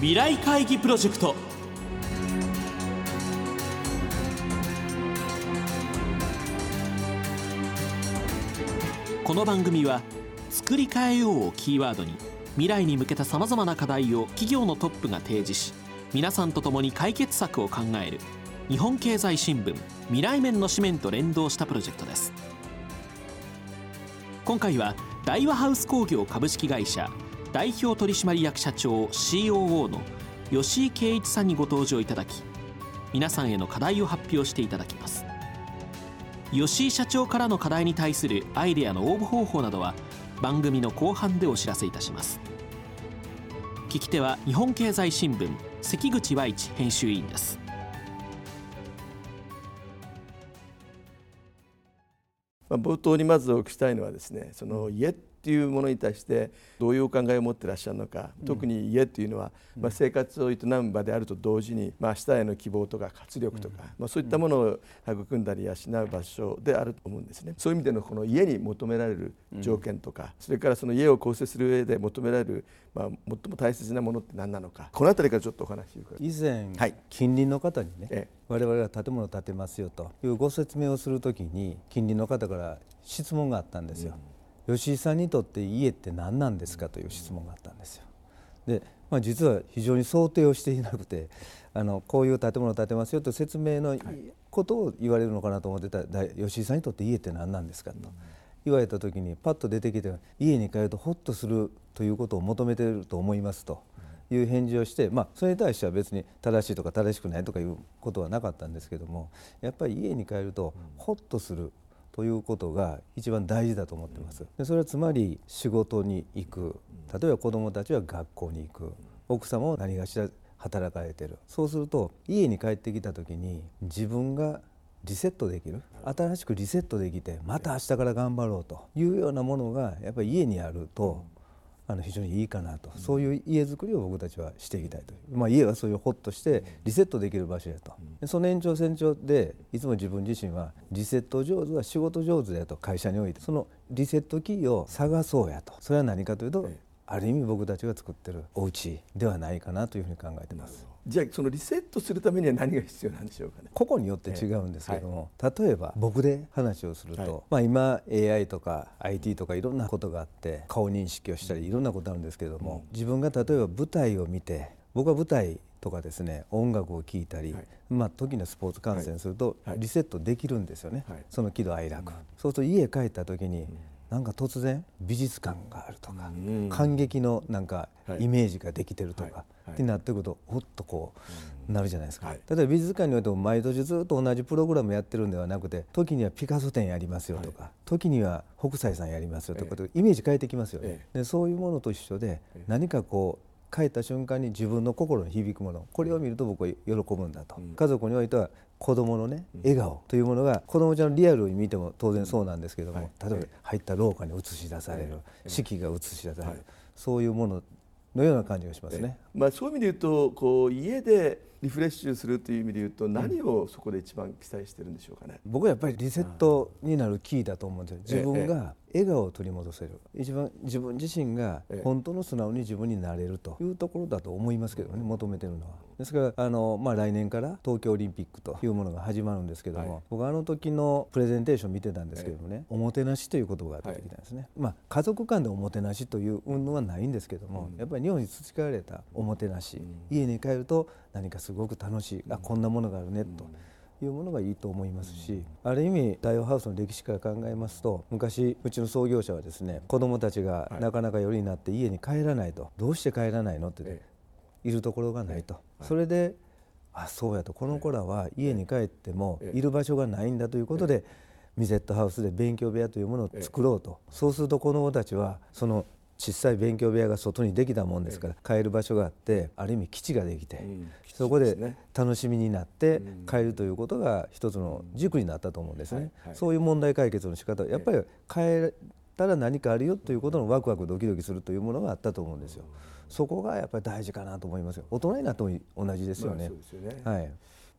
未来会議プロジェクト。この番組は「作り変えよう」をキーワードに未来に向けたさまざまな課題を企業のトップが提示し皆さんと共に解決策を考える日本経済新聞未来面の紙面と連動したプロジェクトです。今回は大和ハウス工業株式会社代表取締役社長 COO の吉井圭一さんにご登場いただき皆さんへの課題を発表していただきます。吉井社長からの課題に対するアイデアの応募方法などは番組の後半でお知らせいたします。聞き手は日本経済新聞関口和一編集委員です。冒頭にまずお聞きしたいのはですねその家っていうものに対してどういうお考えを持ってらっしゃるのか、うん、特に家っていうのは、まあ、生活を営む場であると同時に、まあ、明日への希望とか活力とか、うん、まあ、そういったものを育んだり養う場所であると思うんですね。そういう意味でのこの家に求められる条件とか、うん、それからその家を構成する上で求められる、まあ、最も大切なものって何なのかこの辺りからちょっとお話を以前、はい、近隣の方にね、ええ、我々が建物を建てますよというご説明をするときに近隣の方から質問があったんですよ。吉井さんにとって家って何なんですかという質問があったんですよ。で、まあ、実は非常に想定をしていなくてあのこういう建物を建てますよと説明のことを言われるのかなと思ってた吉井さんにとって家って何なんですかと言われた時にパッと出てきて家に帰るとホッとするということを求めてると思いますと。いう返事をして、まあ、それに対しては別に正しいとか正しくないとかいうことはなかったんですけどもやっぱり家に帰るとホッとするということが一番大事だと思ってます。でそれはつまり仕事に行く。例えば子どもたちは学校に行く。奥様も何がしら働かれてる。そうすると家に帰ってきた時に自分がリセットできる。新しくリセットできてまた明日から頑張ろうというようなものがやっぱり家にあるとあの非常にいいかなと、そういう家づくりを僕たちはしていきたいとまあ、家はそういうほっとしてリセットできる場所やと、その延長線上でいつも自分自身はリセット上手は仕事上手だと会社においてそのリセットキーを探そうやと。それは何かというと、ある意味僕たちが作ってるお家ではないかなというふうに考えてます。じゃあそのリセットするためには何が必要なんでしょうかね。個々によって違うんですけども、はい、例えば僕で話をすると、はい、まあ、今 AI とか IT とかいろんなことがあって顔認識をしたりいろんなことあるんですけれども、自分が例えば舞台を見て僕は舞台とかですね音楽を聴いたり、はい、まあ、時のスポーツ観戦するとリセットできるんですよね、その喜怒哀楽、そうすると家帰った時に、なんか突然美術館があるとか、感激のなんかイメージができてるとか、ってなってくるとほっとこうなるじゃないですか、例えば美術館においても毎年ずっと同じプログラムやってるんではなくて時にはピカソ展やりますよとか、時には北斎さんやりますよとか、イメージ変えてきますよね、でそういうものと一緒で何かこう帰った瞬間に自分の心に響くものこれを見ると僕は喜ぶんだと、家族においては子どものね笑顔というものが子どもちゃんのリアルに見ても当然そうなんですけども、例えば入った廊下に映し出される、四季が映し出される、そういうもののような感じがしますね。まあ、そういう意味で言うとこう家でリフレッシュするという意味で言うと何をそこで一番期待してるんでしょうかね？僕はやっぱりリセットになるキーだと思うんですよ。自分が笑顔を取り戻せる。一番自分自身が本当の素直に自分になれるというところだと思いますけどね求めてるのは。ですからあの、まあ、来年から東京オリンピックというものが始まるんですけども、はい、僕あの時のプレゼンテーション見てたんですけどもね、おもてなしという言葉が出てきたんですね。はい、まあ、家族間でおもてなしという運動はないんですけども、うん、やっぱり日本に培われたおもてなし、うん、家に帰ると何かすごく楽しい、あこんなものがあるねと。いうものがいいと思いますしある意味ダイオハウスの歴史から考えますと昔うちの創業者はですね子どもたちがなかなか夜になって家に帰らないと。どうして帰らないのっているところがないと。それであそうやと。この子らは家に帰ってもいる場所がないんだということでミゼットハウスで勉強部屋というものを作ろうと。そうすると子どもたちはその小さい勉強部屋が外にできたもんですから帰る場所があってある意味基地ができて、そこで楽しみになって帰るということが一つの軸になったと思うんですね、そういう問題解決の仕方やっぱり帰ったら何かあるよということのワクワクドキドキするというものがあったと思うんですよ。そこがやっぱり大事かなと思いますよ。大人になっても同じですよね、はい。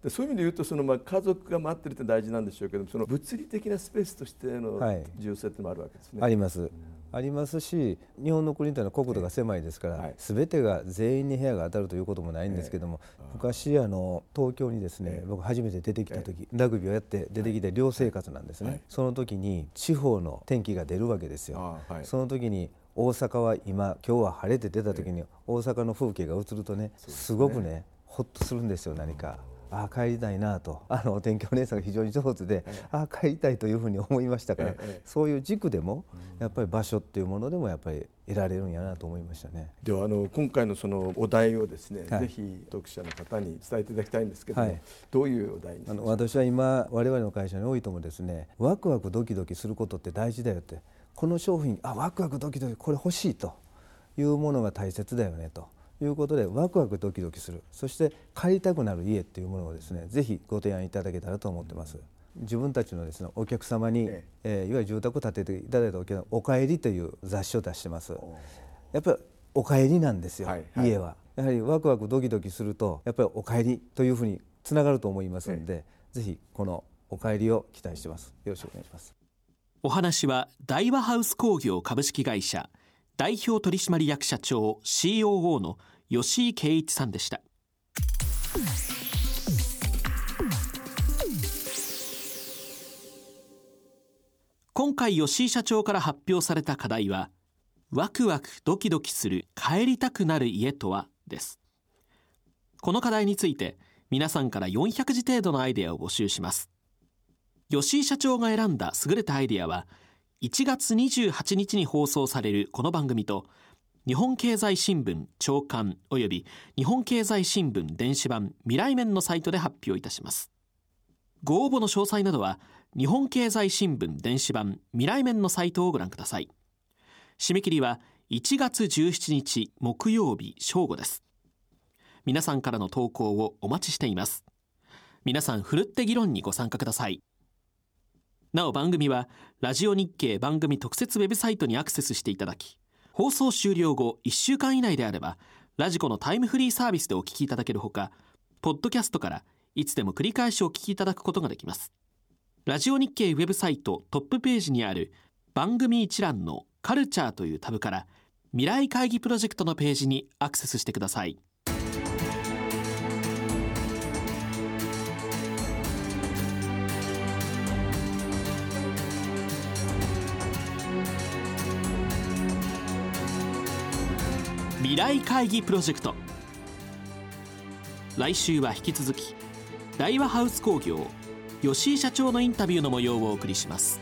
でそういう意味で言うとそのまあ家族が待ってるって大事なんでしょうけどその物理的なスペースとしての重要性ってもあるわけですね。はい、あります。ありますし日本の国というのは国土が狭いですから、すべてが全員に部屋が当たるということもないんですけども、昔あの東京にですね、僕初めて出てきた時、ラグビーをやって出てきて寮生活なんですね、その時に地方の天気が出るわけですよ。その時に大阪は今今日は晴れて出た時に大阪の風景が映るとねすごくねほっとするんですよ何か。ああ帰りたいなと。あの天気お姉さんが非常に上手で、ああ帰りたいというふうに思いましたから、そういう軸でもやっぱり場所っていうものでもやっぱり得られるんやなと思いましたね。ではあの今回のそのお題をですね、はい、ぜひ読者の方に伝えていただきたいんですけども、はい、どういうお題あの私は今我々の会社においてもですねワクワクドキドキすることって大事だよってこの商品あワクワクドキドキこれ欲しいというものが大切だよねと。いうことでワクワクドキドキするそして借りたくなる家っていうものをですねぜひご提案いただけたらと思ってます。自分たちのですねお客様に、ええー、いわゆる住宅を建てていただいたお客様おかえりという雑誌を出してます。やっぱりおかえりなんですよ、はいはい、家は。やはりワクワクドキドキするとやっぱりおかえりというふうにつながると思いますので、ええ、ぜひこのおかえりを期待してます。よろしくお願いします。お話は大和ハウス工業株式会社代表取締役社長 COO の吉井圭一さんでした。今回吉井社長から発表された課題はワクワクドキドキする帰りたくなる家とはです。この課題について皆さんから400字程度のアイデアを募集します。吉井社長が選んだ優れたアイデアは1月28日に放送されるこの番組と日本経済新聞長官及び日本経済新聞電子版未来面のサイトで発表いたします。ご応募の詳細などは日本経済新聞電子版未来面のサイトをご覧ください。締め切りは1月17日木曜日正午です。皆さんからの投稿をお待ちしています。皆さんふるって議論にご参加ください。なお番組はラジオ日経番組特設ウェブサイトにアクセスしていただき放送終了後1週間以内であればラジコのタイムフリーサービスでお聞きいただけるほかポッドキャストからいつでも繰り返しお聞きいただくことができます。ラジオ日経ウェブサイトトップページにある番組一覧のカルチャーというタブから未来会議プロジェクトのページにアクセスしてください。未来会議プロジェクト来週は引き続き大和ハウス工業吉井社長のインタビューの模様をお送りします。